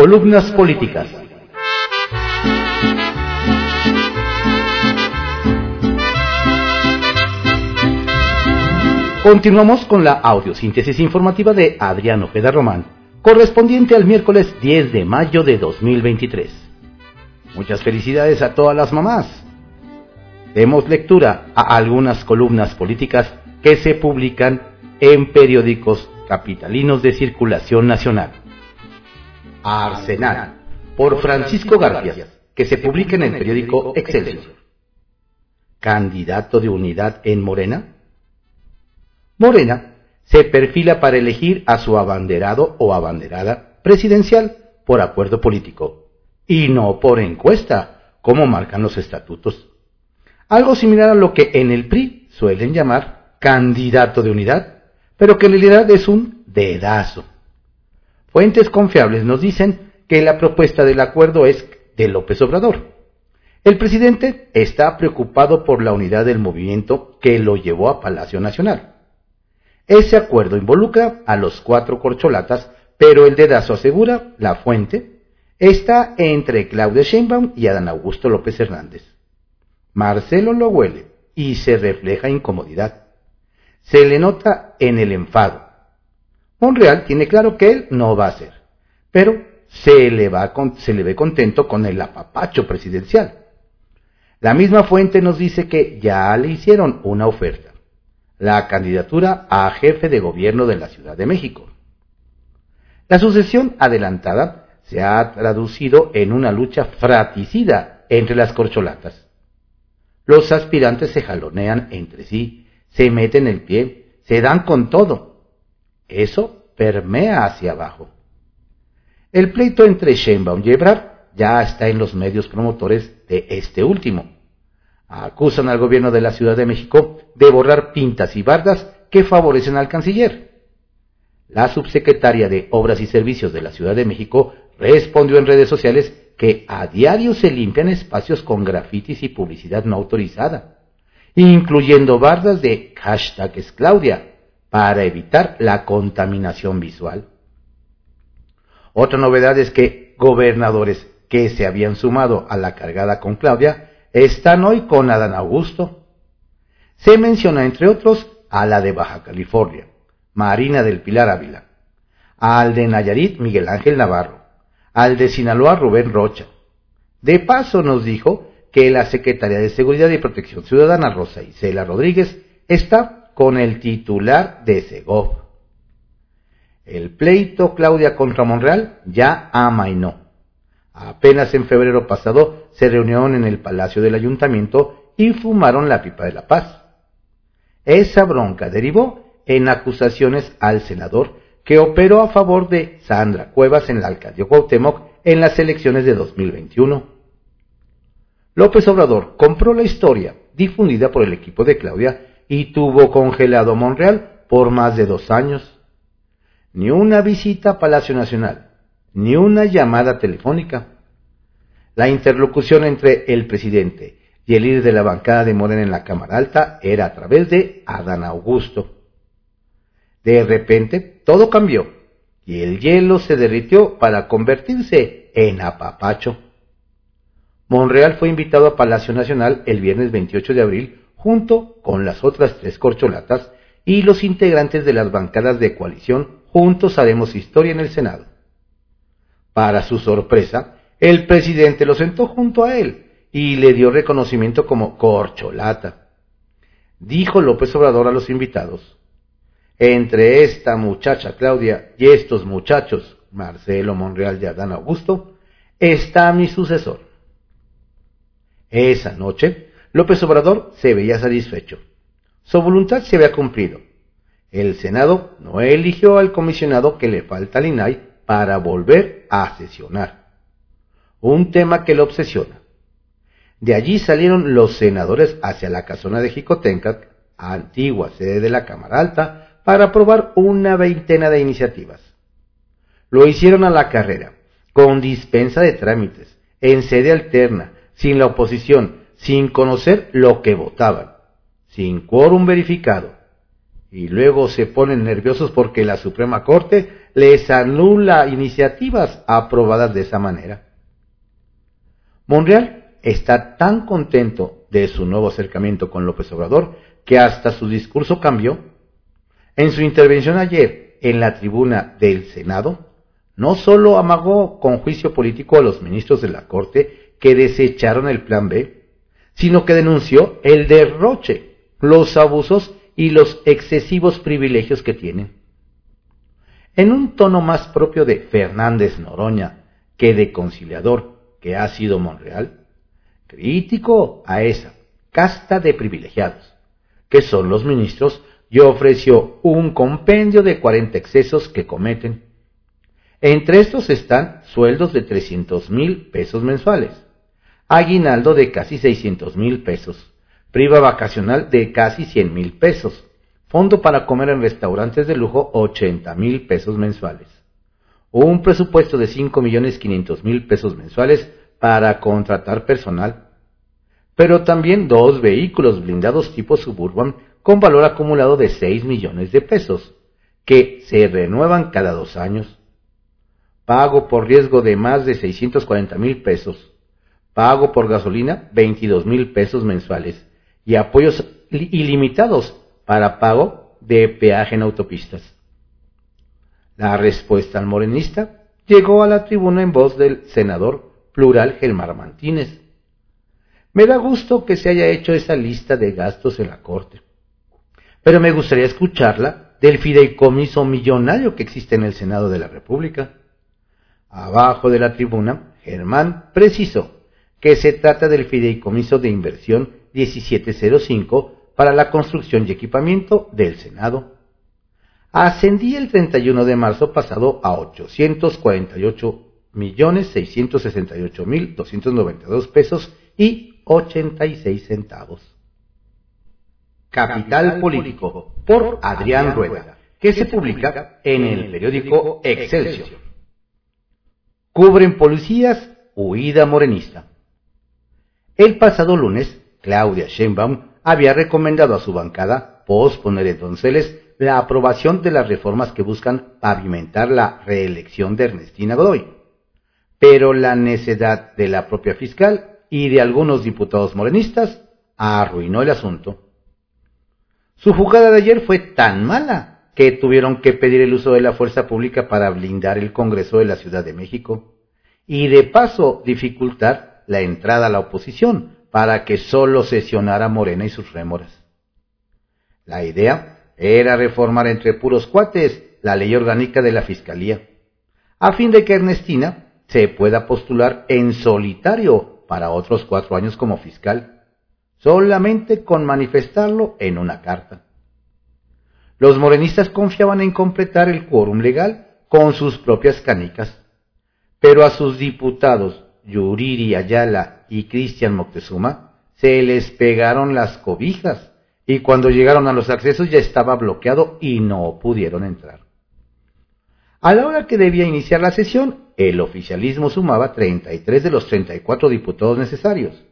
Columnas políticas. Continuamos con la audiosíntesis informativa de Adriano Ojeda Román, correspondiente al miércoles 10 de mayo de 2023. Muchas felicidades a todas las mamás. Demos lectura a algunas columnas políticas que se publican en periódicos capitalinos de circulación nacional. Arsenal, por Francisco García, que se publica en el periódico Excelsior. ¿Candidato de unidad en Morena? Morena se perfila para elegir a su abanderado o abanderada presidencial por acuerdo político y no por encuesta, como marcan los estatutos. Algo similar a lo que en el PRI suelen llamar candidato de unidad, pero que en realidad es un dedazo. Fuentes confiables nos dicen que la propuesta del acuerdo es de López Obrador. El presidente está preocupado por la unidad del movimiento que lo llevó a Palacio Nacional. Ese acuerdo involucra a los cuatro corcholatas, pero el dedazo asegura, la fuente, está entre Claudia Sheinbaum y Adán Augusto López Hernández. Marcelo lo huele y se refleja incomodidad. Se le nota en el enfado. Monreal tiene claro que él no va a ser, pero se le, va se le ve contento con el apapacho presidencial. La misma fuente nos dice que ya le hicieron una oferta, la candidatura a jefe de gobierno de la Ciudad de México. La sucesión adelantada se ha traducido en una lucha fraticida entre las corcholatas. Los aspirantes se jalonean entre sí, se meten el pie, se dan con todo, eso permea hacia abajo. El pleito entre Sheinbaum y Ebrard ya está en los medios promotores de este último. Acusan al gobierno de la Ciudad de México de borrar pintas y bardas que favorecen al canciller. La subsecretaria de Obras y Servicios de la Ciudad de México respondió en redes sociales que a diario se limpian espacios con grafitis y publicidad no autorizada, incluyendo bardas de hashtag para evitar la contaminación visual. Otra novedad es que gobernadores que se habían sumado a la cargada con Claudia están hoy con Adán Augusto. Se menciona, entre otros, a la de Baja California, Marina del Pilar Ávila, al de Nayarit Miguel Ángel Navarro, al de Sinaloa Rubén Rocha. De paso nos dijo que la Secretaría de Seguridad y Protección Ciudadana Rosa Isela Rodríguez está con el titular de Segov. El pleito Claudia contra Monreal ya amainó. Apenas en febrero pasado se reunieron en el Palacio del Ayuntamiento y fumaron la pipa de la paz. Esa bronca derivó en acusaciones al senador que operó a favor de Sandra Cuevas en la alcaldía Cuauhtémoc en las elecciones de 2021. López Obrador compró la historia difundida por el equipo de Claudia y tuvo congelado Monreal por más de dos años. Ni una visita a Palacio Nacional, ni una llamada telefónica. La interlocución entre el presidente y el líder de la bancada de Morena en la Cámara Alta era a través de Adán Augusto. De repente todo cambió y el hielo se derritió para convertirse en apapacho. Monreal fue invitado a Palacio Nacional el viernes 28 de abril junto con las otras tres corcholatas y los integrantes de las bancadas de coalición juntos haremos historia en el Senado. Para su sorpresa, el presidente lo sentó junto a él y le dio reconocimiento como corcholata. Dijo López Obrador a los invitados, entre esta muchacha Claudia y estos muchachos, Marcelo Monreal y Adán Augusto, está mi sucesor. Esa noche, López Obrador se veía satisfecho. Su voluntad se había cumplido. El Senado no eligió al comisionado que le falta al INAI para volver a sesionar. Un tema que lo obsesiona. De allí salieron los senadores hacia la casona de Jicotencat, antigua sede de la Cámara Alta, para aprobar una veintena de iniciativas. Lo hicieron a la carrera, con dispensa de trámites, en sede alterna, sin la oposición, sin conocer lo que votaban, sin quórum verificado. y luego se ponen nerviosos porque la Suprema Corte les anula iniciativas aprobadas de esa manera. Monreal está tan contento de su nuevo acercamiento con López Obrador que hasta su discurso cambió. En su intervención ayer en la tribuna del Senado, no solo amagó con juicio político a los ministros de la Corte que desecharon el Plan B, sino que denunció el derroche, los abusos y los excesivos privilegios que tienen. En un tono más propio de Fernández Noroña que de conciliador que ha sido Monreal, crítico a esa casta de privilegiados, que son los ministros, y ofreció un compendio de 40 excesos que cometen. Entre estos están sueldos de 300 mil pesos mensuales, aguinaldo de casi 600 mil pesos, priva vacacional de casi 100 mil pesos, fondo para comer en restaurantes de lujo 80 mil pesos mensuales, un presupuesto de 5 millones 500 mil pesos mensuales para contratar personal, pero también dos vehículos blindados tipo Suburban con valor acumulado de 6 millones de pesos, que se renuevan cada dos años. Pago por riesgo de más de 640 mil pesos. Pago por gasolina 22 mil pesos mensuales y apoyos ilimitados para pago de peaje en autopistas. La respuesta al morenista llegó a la tribuna en voz del senador plural Gelmar Martínez. Me da gusto que se haya hecho esa lista de gastos en la Corte, pero me gustaría escucharla del fideicomiso millonario que existe en el Senado de la República. Abajo de la tribuna, Germán precisó que se trata del fideicomiso de inversión 1705 para la construcción y equipamiento del Senado. Ascendía el 31 de marzo pasado a 848 millones 668 mil 292 pesos y 86 centavos. Capital Político por Adrián Rueda, que se publica en el periódico Excelsior. Cubren policías huida morenista. El pasado lunes, Claudia Sheinbaum había recomendado a su bancada posponer entonces la aprobación de las reformas que buscan pavimentar la reelección de Ernestina Godoy. Pero la necedad de la propia fiscal y de algunos diputados morenistas arruinó el asunto. Su jugada de ayer fue tan mala que tuvieron que pedir el uso de la fuerza pública para blindar el Congreso de la Ciudad de México y de paso dificultar la entrada a la oposición, para que solo sesionara Morena y sus rémoras. La idea era reformar entre puros cuates la ley orgánica de la Fiscalía, a fin de que Ernestina se pueda postular en solitario para otros cuatro años como fiscal, solamente con manifestarlo en una carta. Los morenistas confiaban en completar el quórum legal con sus propias canicas, pero a sus diputados Yuriri Ayala y Cristian Moctezuma, se les pegaron las cobijas y cuando llegaron a los accesos ya estaba bloqueado y no pudieron entrar. A la hora que debía iniciar la sesión, el oficialismo sumaba 33 de los 34 diputados necesarios,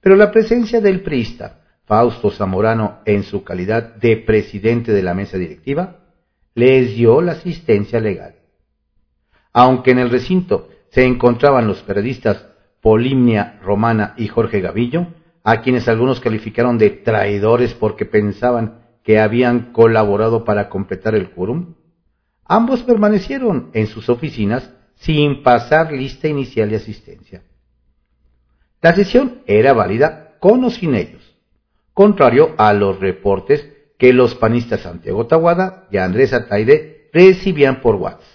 pero la presencia del priista Fausto Zamorano en su calidad de presidente de la mesa directiva les dio la asistencia legal. Aunque en el recinto se encontraban los periodistas Polimnia Romana y Jorge Gavillo, a quienes algunos calificaron de traidores porque pensaban que habían colaborado para completar el quórum. Ambos permanecieron en sus oficinas sin pasar lista inicial de asistencia. La sesión era válida con o sin ellos, contrario a los reportes que los panistas Santiago Taguada y Andrés Ataide recibían por WhatsApp.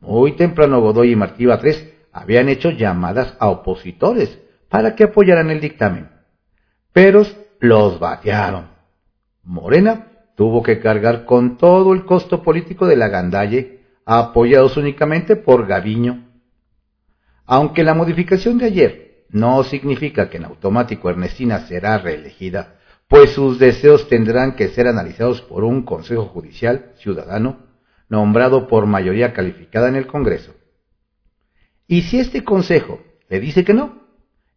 Muy temprano Godoy y Martí Batres habían hecho llamadas a opositores para que apoyaran el dictamen, pero los batearon. Morena tuvo que cargar con todo el costo político de la gandalle, apoyados únicamente por Gaviño. Aunque la modificación de ayer no significa que en automático Ernestina será reelegida, pues sus deseos tendrán que ser analizados por un Consejo Judicial ciudadano nombrado por mayoría calificada en el Congreso. Y si este Consejo le dice que no,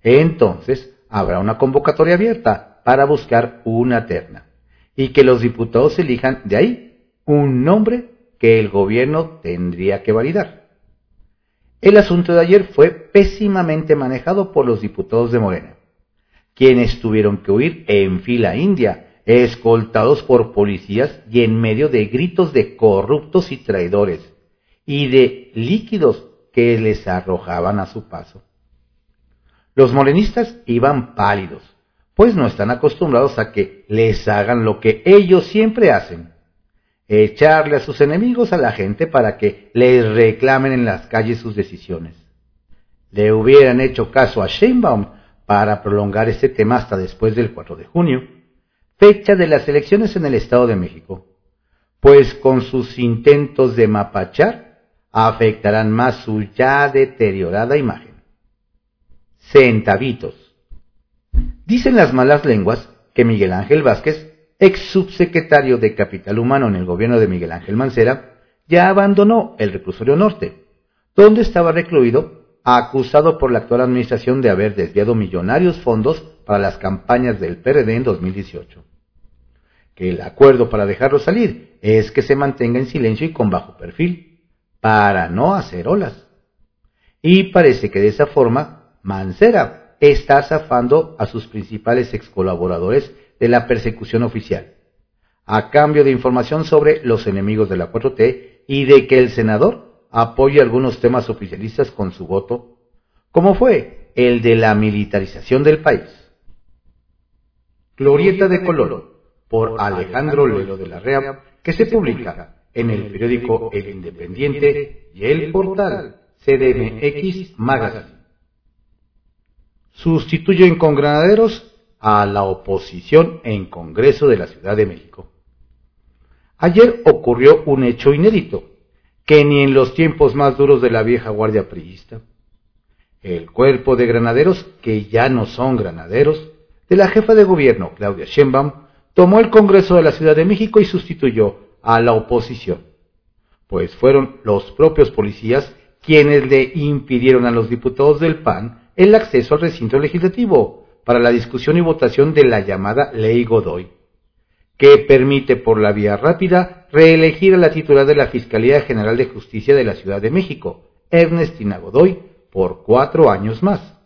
entonces habrá una convocatoria abierta para buscar una terna. y que los diputados elijan de ahí un nombre que el gobierno tendría que validar. El asunto de ayer fue pésimamente manejado por los diputados de Morena, quienes tuvieron que huir en fila india, escoltados por policías y en medio de gritos de corruptos y traidores, y de líquidos que les arrojaban a su paso. Los morenistas iban pálidos, pues no están acostumbrados a que les hagan lo que ellos siempre hacen, echarle a sus enemigos a la gente para que les reclamen en las calles sus decisiones. Le hubieran hecho caso a Sheinbaum para prolongar este tema hasta después del 4 de junio, fecha de las elecciones en el Estado de México, pues con sus intentos de mapachar afectarán más su ya deteriorada imagen. Centavitos. Dicen las malas lenguas que Miguel Ángel Vázquez, ex subsecretario de Capital Humano en el gobierno de Miguel Ángel Mancera, ya abandonó el reclusorio norte, donde estaba recluido, acusado por la actual administración de haber desviado millonarios fondos para las campañas del PRD en 2018. Que el acuerdo para dejarlo salir es que se mantenga en silencio y con bajo perfil para no hacer olas. Y parece que de esa forma Mancera está zafando a sus principales ex colaboradores de la persecución oficial, a cambio de información sobre los enemigos de la 4T y de que el senador apoye algunos temas oficialistas con su voto, como fue el de la militarización del país. Glorieta de Color, por Alejandro Lero de la Rea, que se publica en el periódico El Independiente y el portal CDMX Magazine. Sustituyen con granaderos a la oposición en Congreso de la Ciudad de México. Ayer ocurrió un hecho inédito, que ni en los tiempos más duros de la vieja guardia priista. El cuerpo de granaderos, que ya no son granaderos, de la jefa de gobierno, Claudia Sheinbaum, tomó el Congreso de la Ciudad de México y sustituyó a la oposición, pues fueron los propios policías quienes le impidieron a los diputados del PAN el acceso al recinto legislativo para la discusión y votación de la llamada Ley Godoy, que permite por la vía rápida reelegir a la titular de la Fiscalía General de Justicia de la Ciudad de México, Ernestina Godoy, por cuatro años más.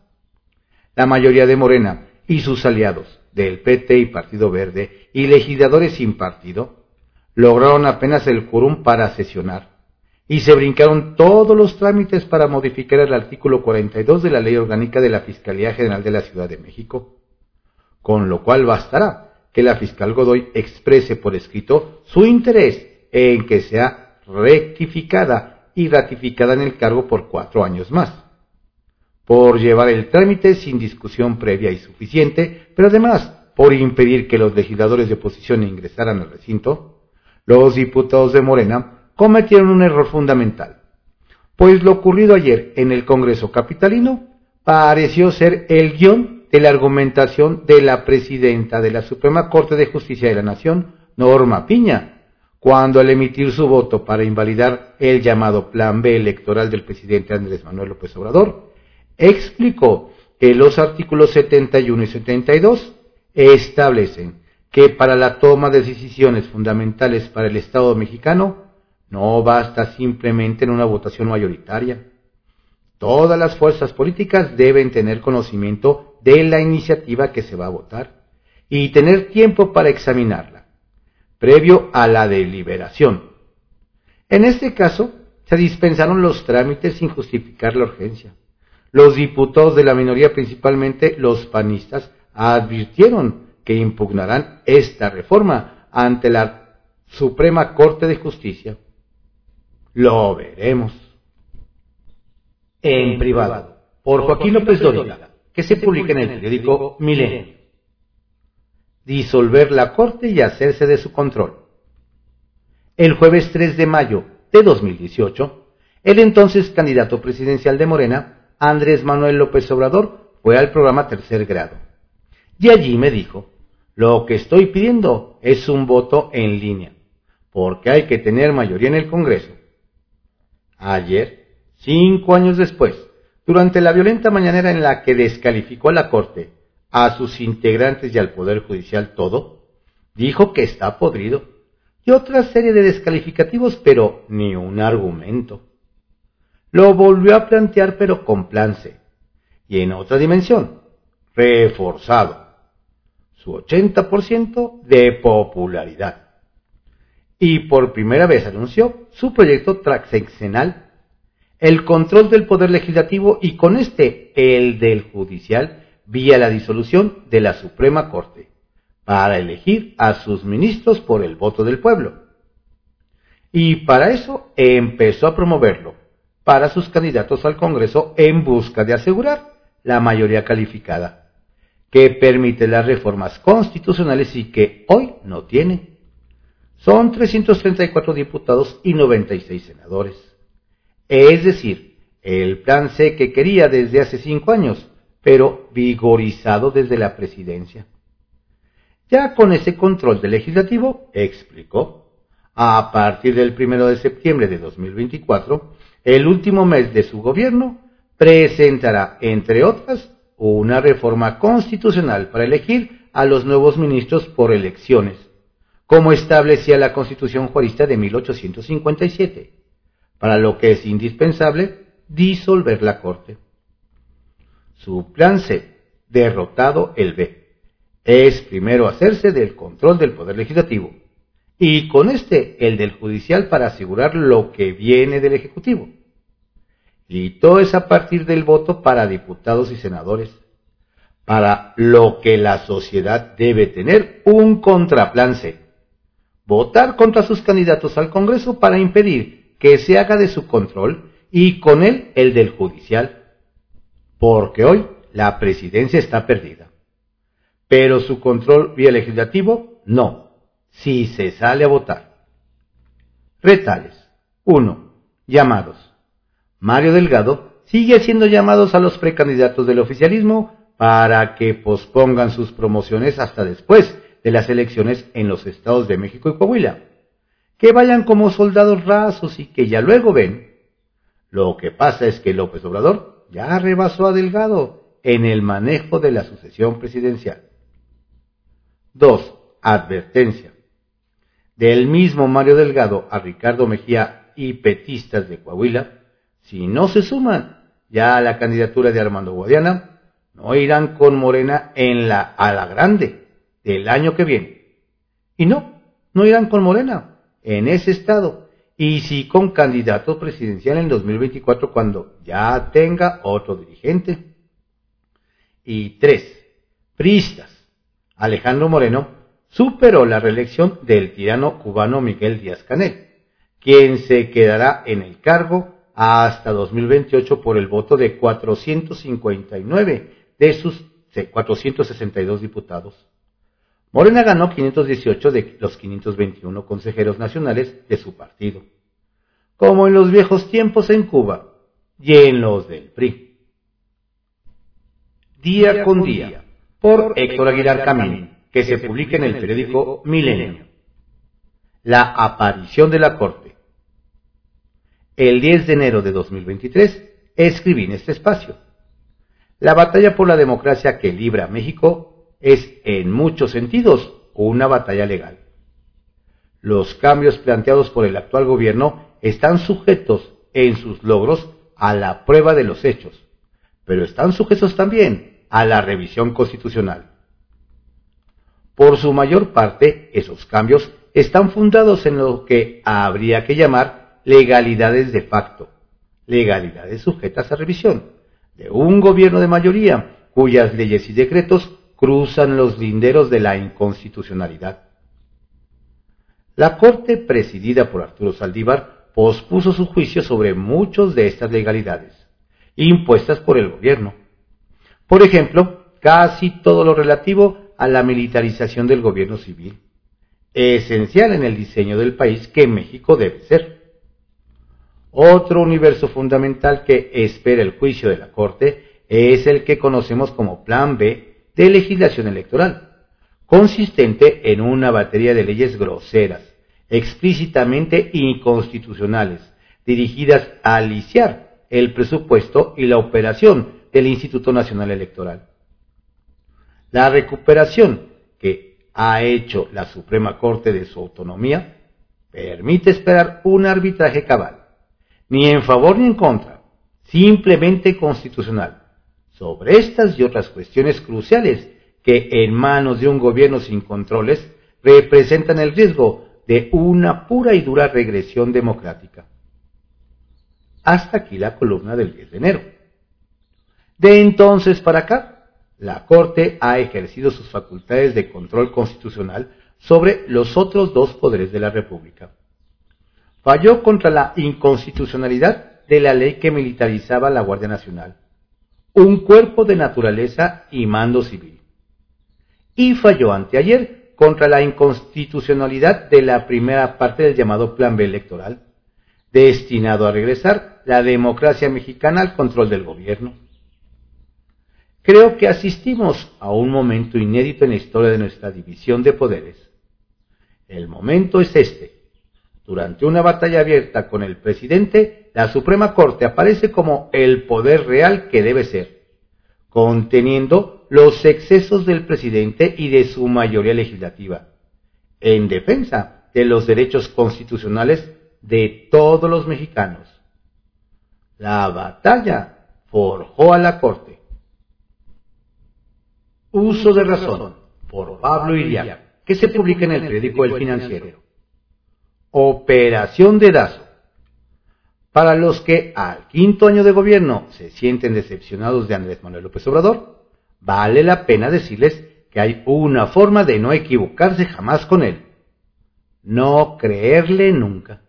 La mayoría de Morena y sus aliados del PT y Partido Verde y legisladores sin partido lograron apenas el quórum para sesionar y se brincaron todos los trámites para modificar el artículo 42 de la Ley Orgánica de la Fiscalía General de la Ciudad de México, con lo cual bastará que la fiscal Godoy exprese por escrito su interés en que sea rectificada y ratificada en el cargo por cuatro años más, por llevar el trámite sin discusión previa y suficiente, pero además por impedir que los legisladores de oposición ingresaran al recinto, los diputados de Morena cometieron un error fundamental, pues lo ocurrido ayer en el Congreso Capitalino pareció ser el guion de la argumentación de la presidenta de la Suprema Corte de Justicia de la Nación, Norma Piña, cuando al emitir su voto para invalidar el llamado Plan B electoral del presidente Andrés Manuel López Obrador, explicó que los artículos 71 y 72 establecen que para la toma de decisiones fundamentales para el Estado mexicano no basta simplemente en una votación mayoritaria. Todas las fuerzas políticas deben tener conocimiento de la iniciativa que se va a votar y tener tiempo para examinarla, previo a la deliberación. En este caso, se dispensaron los trámites sin justificar la urgencia. Los diputados de la minoría, principalmente los panistas, advirtieron que impugnarán esta reforma ante la Suprema Corte de Justicia. Lo veremos. En privado, por Joaquín López Dóriga, que se publica en el periódico Milenio. Disolver la Corte y hacerse de su control. El jueves 3 de mayo de 2018, el entonces candidato presidencial de Morena, Andrés Manuel López Obrador, fue al programa Tercer Grado. Y allí me dijo lo que estoy pidiendo es un voto en línea, porque hay que tener mayoría en el Congreso. Ayer, cinco años después, durante la violenta mañanera en la que descalificó a la Corte, a sus integrantes y al Poder Judicial todo, Dijo que está podrido y otra serie de descalificativos, pero ni un argumento. Lo volvió a plantear, pero con plan C. Y en otra dimensión, reforzado. Su 80% de popularidad. Y por primera vez anunció su proyecto transeccional, el control del poder legislativo y con este el del judicial vía la disolución de la Suprema Corte para elegir a sus ministros por el voto del pueblo. Y para eso empezó a promoverlo para sus candidatos al Congreso en busca de asegurar la mayoría calificada, que permite las reformas constitucionales y que hoy no tiene. Son 334 diputados y 96 senadores. Es decir, el plan C que quería desde hace cinco años, pero vigorizado desde la presidencia. Ya con ese control del legislativo, explicó, a partir del primero de septiembre de 2024, el último mes de su gobierno, presentará, entre otras, una reforma constitucional para elegir a los nuevos ministros por elecciones, como establecía la Constitución juarista de 1857, para lo que es indispensable disolver la Corte. Su plan C, derrotado el B es primero hacerse del control del Poder Legislativo y con este el del judicial para asegurar lo que viene del Ejecutivo. Y todo es a partir del voto para diputados y senadores, para lo que la sociedad debe tener un contraplan C. Votar contra sus candidatos al Congreso para impedir que se haga de su control y con él el del judicial. Porque hoy la presidencia está perdida pero su control vía legislativo no, si se sale a votar. Retales. 1. Llamados. Mario Delgado sigue haciendo llamados a los precandidatos del oficialismo para que pospongan sus promociones hasta después de las elecciones en los estados de México y Coahuila. Que vayan como soldados rasos y que ya luego ven. Lo que pasa es que López Obrador ya rebasó a Delgado en el manejo de la sucesión presidencial. 2. Advertencia. Del mismo Mario Delgado a Ricardo Mejía y petistas de Coahuila, si no se suman ya a la candidatura de Armando Guadiana, no irán con Morena en la a la grande del año que viene. Y no, no irán con Morena en ese estado. Y sí con candidato presidencial en 2024 cuando ya tenga otro dirigente. Y tres, pristas Alejandro Moreno superó la reelección del tirano cubano Miguel Díaz Canel, quien se quedará en el cargo hasta 2028 por el voto de 459 de sus 462 diputados. Morena ganó 518 de los 521 consejeros nacionales de su partido, como en los viejos tiempos en Cuba y en los del PRI. Día con día por Héctor Aguilar Camín, que se publica en el periódico Milenio. La aparición de la Corte. El 10 de enero de 2023 escribí en este espacio. La batalla por la democracia que libra México es en muchos sentidos una batalla legal. Los cambios planteados por el actual gobierno están sujetos en sus logros a la prueba de los hechos, pero están sujetos también a la revisión constitucional. Por su mayor parte, esos cambios están fundados en lo que habría que llamar legalidades de facto, legalidades sujetas a revisión, de un gobierno de mayoría cuyas leyes y decretos cruzan los linderos de la inconstitucionalidad. La Corte, presidida por Arturo Saldívar, pospuso su juicio sobre muchos de estas legalidades, impuestas por el gobierno, por ejemplo, casi todo lo relativo a la militarización del gobierno civil, esencial en el diseño del país que México debe ser. Otro universo fundamental que espera el juicio de la Corte es el que conocemos como Plan B de legislación electoral, consistente en una batería de leyes groseras, explícitamente inconstitucionales, dirigidas a aliciar el presupuesto y la operación del Instituto Nacional Electoral. La recuperación que ha hecho la Suprema Corte de su autonomía, permite esperar un arbitraje cabal, ni en favor ni en contra, simplemente constitucional, sobre estas y otras cuestiones cruciales que en manos de un gobierno sin controles representan el riesgo de una pura y dura regresión democrática. Hasta aquí la columna del 10 de enero. De entonces para acá, la Corte ha ejercido sus facultades de control constitucional sobre los otros dos poderes de la República. Falló contra la inconstitucionalidad de la ley que militarizaba la Guardia Nacional, un cuerpo de naturaleza y mando civil. Y falló anteayer contra la inconstitucionalidad de la primera parte del llamado Plan B electoral, destinado a regresar la democracia mexicana al control del gobierno. Creo que asistimos a un momento inédito en la historia de nuestra división de poderes. El momento es este. Durante una batalla abierta con el presidente, la Suprema Corte aparece como el poder real que debe ser, conteniendo los excesos del presidente y de su mayoría legislativa, en defensa de los derechos constitucionales de todos los mexicanos. La batalla forjó a la Corte. Uso de razón, por Pablo Iriar, que se publica en el periódico El Financiero. Operación de Dazo. Para los que al quinto año de gobierno se sienten decepcionados de Andrés Manuel López Obrador, vale la pena decirles que hay una forma de no equivocarse jamás con él. No creerle nunca.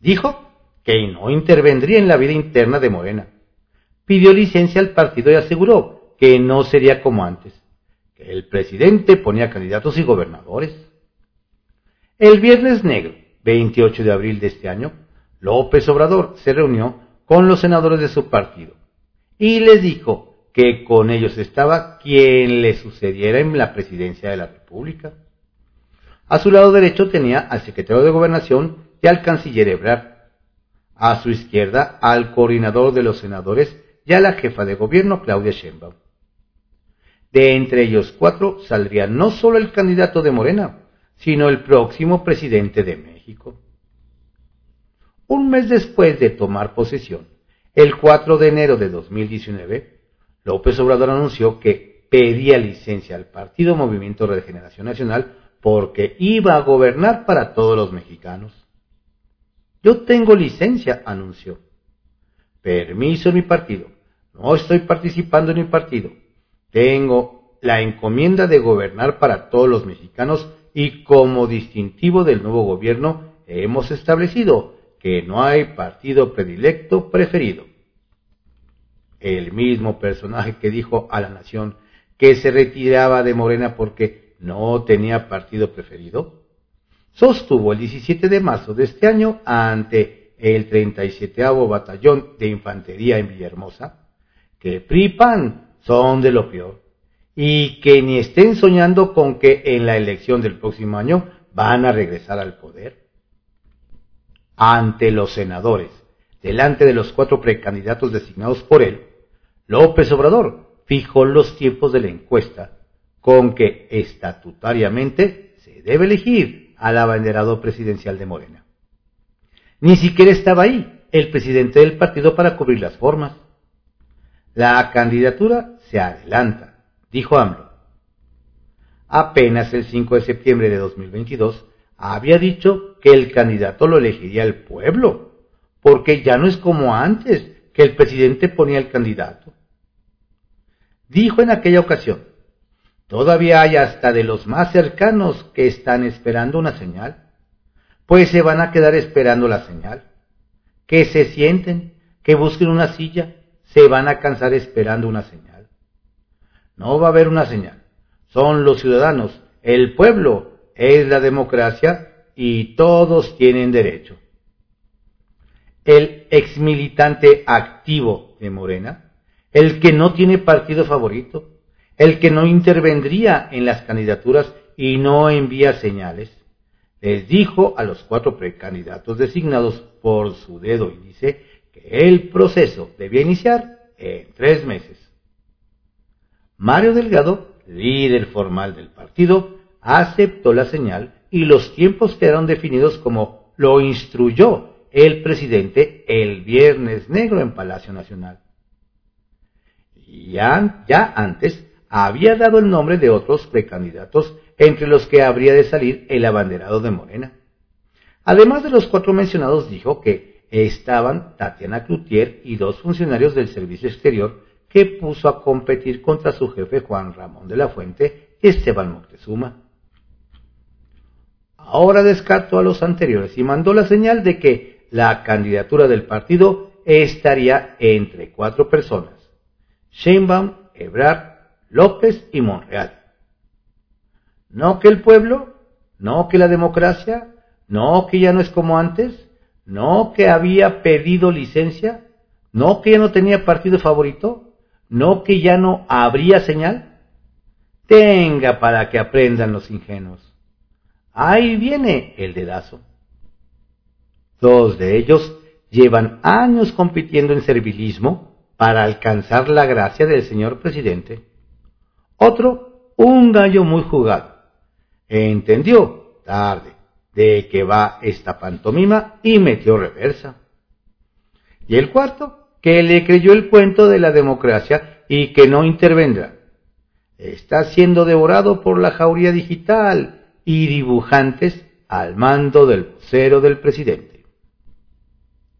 Dijo que no intervendría en la vida interna de Morena. Pidió licencia al partido y aseguró que no sería como antes, que el presidente ponía candidatos y gobernadores. El viernes negro, 28 de abril de este año, López Obrador se reunió con los senadores de su partido y les dijo que con ellos estaba quien le sucediera en la presidencia de la República. A su lado derecho tenía al secretario de Gobernación y al canciller Ebrard. A su izquierda, al coordinador de los senadores y a la jefa de gobierno, Claudia Sheinbaum. De entre ellos cuatro saldría no solo el candidato de Morena, sino el próximo presidente de México. Un mes después de tomar posesión, el 4 de enero de 2019, López Obrador anunció que pedía licencia al Partido Movimiento Regeneración Nacional porque iba a gobernar para todos los mexicanos. Yo tengo licencia, anunció. Permiso mi partido. No estoy participando en mi partido. Tengo la encomienda de gobernar para todos los mexicanos y como distintivo del nuevo gobierno hemos establecido que no hay partido predilecto preferido. El mismo personaje que dijo a la nación que se retiraba de Morena porque no tenía partido preferido, sostuvo el 17 de marzo de este año ante el 37 Batallón de Infantería en Villahermosa, que PRIPAN son de lo peor y que ni estén soñando con que en la elección del próximo año van a regresar al poder. Ante los senadores, delante de los cuatro precandidatos designados por él, López Obrador fijó los tiempos de la encuesta con que estatutariamente se debe elegir al abanderado presidencial de Morena. Ni siquiera estaba ahí el presidente del partido para cubrir las formas. La candidatura se adelanta, dijo AMLO. Apenas el 5 de septiembre de 2022 había dicho que el candidato lo elegiría el pueblo, porque ya no es como antes, que el presidente ponía el candidato. Dijo en aquella ocasión, Todavía hay hasta de los más cercanos que están esperando una señal. Pues se van a quedar esperando la señal. Que se sienten, que busquen una silla, se van a cansar esperando una señal. No va a haber una señal. Son los ciudadanos, el pueblo, es la democracia y todos tienen derecho. El exmilitante activo de Morena, el que no tiene partido favorito, el que no intervendría en las candidaturas y no envía señales, les dijo a los cuatro precandidatos designados por su dedo índice que el proceso debía iniciar en tres meses. Mario Delgado líder formal del partido, aceptó la señal y los tiempos quedaron definidos como lo instruyó el presidente el viernes negro en Palacio Nacional. Ya, ya antes había dado el nombre de otros precandidatos entre los que habría de salir el abanderado de Morena. Además de los cuatro mencionados, dijo que estaban Tatiana Cloutier y dos funcionarios del Servicio Exterior que puso a competir contra su jefe Juan Ramón de la Fuente Esteban Moctezuma. Ahora descartó a los anteriores y mandó la señal de que la candidatura del partido estaría entre cuatro personas, Sheinbaum, Ebrard, López y Monreal. No que el pueblo, no que la democracia, no que ya no es como antes, no que había pedido licencia, no que ya no tenía partido favorito, no que ya no habría señal. Tenga para que aprendan los ingenuos. Ahí viene el dedazo. Dos de ellos llevan años compitiendo en servilismo para alcanzar la gracia del señor presidente. Otro, un gallo muy jugado. Entendió, tarde, de que va esta pantomima y metió reversa. Y el cuarto, que le creyó el cuento de la democracia y que no intervendrá. Está siendo devorado por la jauría digital y dibujantes al mando del vocero del presidente.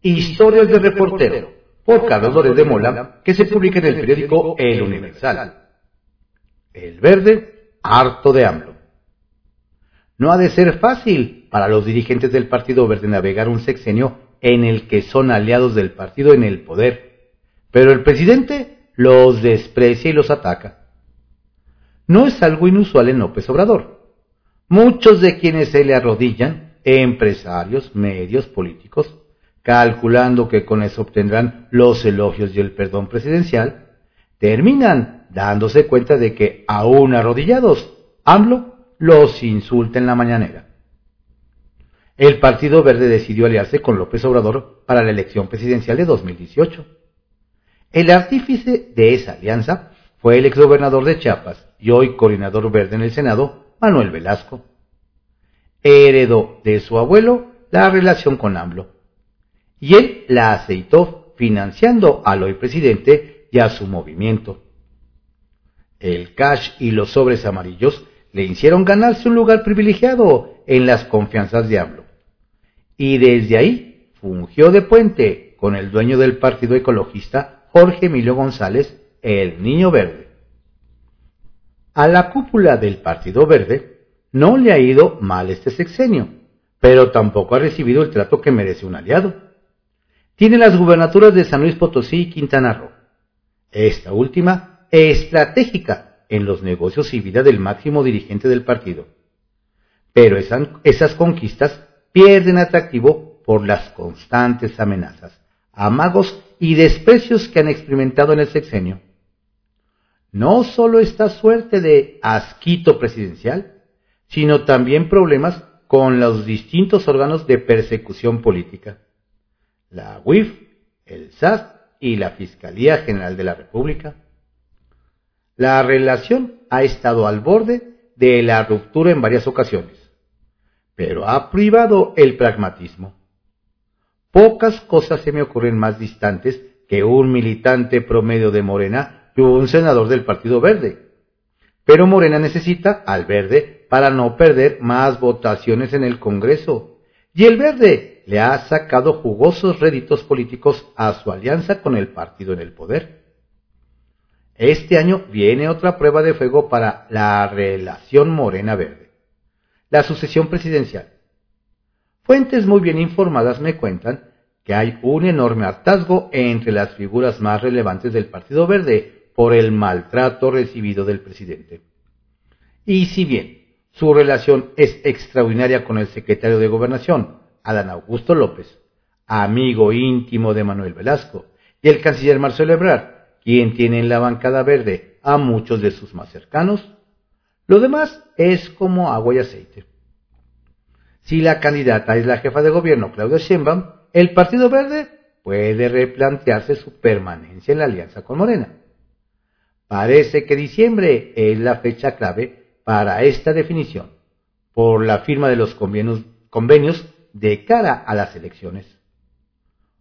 Historias de reportero, por Carlos de Mola, que se publica en el periódico El Universal. El verde, harto de AMLO. No ha de ser fácil para los dirigentes del Partido Verde navegar un sexenio en el que son aliados del partido en el poder, pero el presidente los desprecia y los ataca. No es algo inusual en López Obrador. Muchos de quienes se le arrodillan, empresarios, medios, políticos, calculando que con eso obtendrán los elogios y el perdón presidencial, terminan dándose cuenta de que, aún arrodillados, AMLO los insulta en la mañanera. El Partido Verde decidió aliarse con López Obrador para la elección presidencial de 2018. El artífice de esa alianza fue el exgobernador de Chiapas y hoy coordinador verde en el Senado, Manuel Velasco. Heredó de su abuelo la relación con AMLO y él la aceitó financiando al hoy presidente y a su movimiento. El cash y los sobres amarillos le hicieron ganarse un lugar privilegiado en las confianzas de AMLO. Y desde ahí fungió de puente con el dueño del Partido Ecologista, Jorge Emilio González, el Niño Verde. A la cúpula del Partido Verde no le ha ido mal este sexenio, pero tampoco ha recibido el trato que merece un aliado. Tiene las gubernaturas de San Luis Potosí y Quintana Roo esta última estratégica en los negocios y vida del máximo dirigente del partido. Pero esas, conquistas pierden atractivo por las constantes amenazas, amagos y desprecios que han experimentado en el sexenio. No solo esta suerte de asquito presidencial, sino también problemas con los distintos órganos de persecución política. La UIF, el SAS y la Fiscalía General de la República. La relación ha estado al borde de la ruptura en varias ocasiones, pero ha privado el pragmatismo. Pocas cosas se me ocurren más distantes que un militante promedio de Morena y un senador del Partido Verde. Pero Morena necesita al verde para no perder más votaciones en el Congreso. Y el verde le ha sacado jugosos réditos políticos a su alianza con el partido en el poder. Este año viene otra prueba de fuego para la relación morena-verde, la sucesión presidencial. Fuentes muy bien informadas me cuentan que hay un enorme hartazgo entre las figuras más relevantes del Partido Verde por el maltrato recibido del presidente. Y si bien su relación es extraordinaria con el secretario de Gobernación, Adán Augusto López, amigo íntimo de Manuel Velasco, y el canciller Marcelo Ebrard, quien tiene en la bancada verde a muchos de sus más cercanos, lo demás es como agua y aceite. Si la candidata es la jefa de gobierno Claudia Sheinbaum, el Partido Verde puede replantearse su permanencia en la alianza con Morena. Parece que diciembre es la fecha clave para esta definición, por la firma de los convenios, de cara a las elecciones.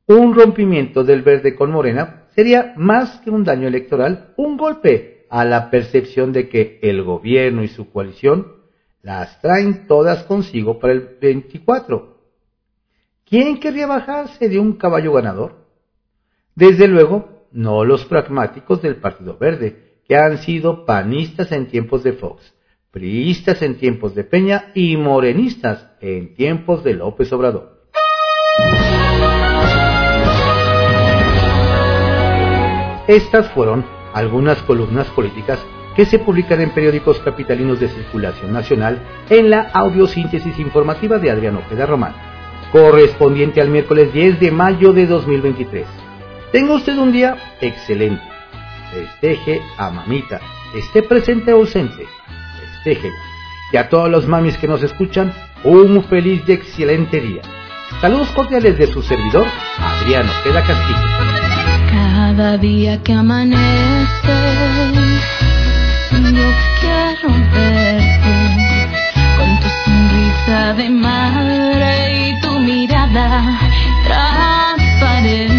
Un rompimiento del verde con Morena sería más que un daño electoral, un golpe a la percepción de que el gobierno y su coalición las traen todas consigo para el 24. ¿Quién querría bajarse de un caballo ganador? Desde luego, no los pragmáticos del Partido Verde, que han sido panistas en tiempos de Fox, priistas en tiempos de Peña y morenistas en tiempos de López Obrador. Estas fueron algunas columnas políticas que se publican en periódicos capitalinos de circulación nacional en la audiosíntesis informativa de Adriano Ojeda Román, correspondiente al miércoles 10 de mayo de 2023. Tenga usted un día excelente. Festeje a mamita, esté presente o ausente. Festeje. Y a todos los mamis que nos escuchan, un feliz y excelente día. Saludos cordiales de su servidor, Adriano Ojeda Castillo cada día que amanece. Yo quiero verte con tu sonrisa de madre y tu mirada transparente.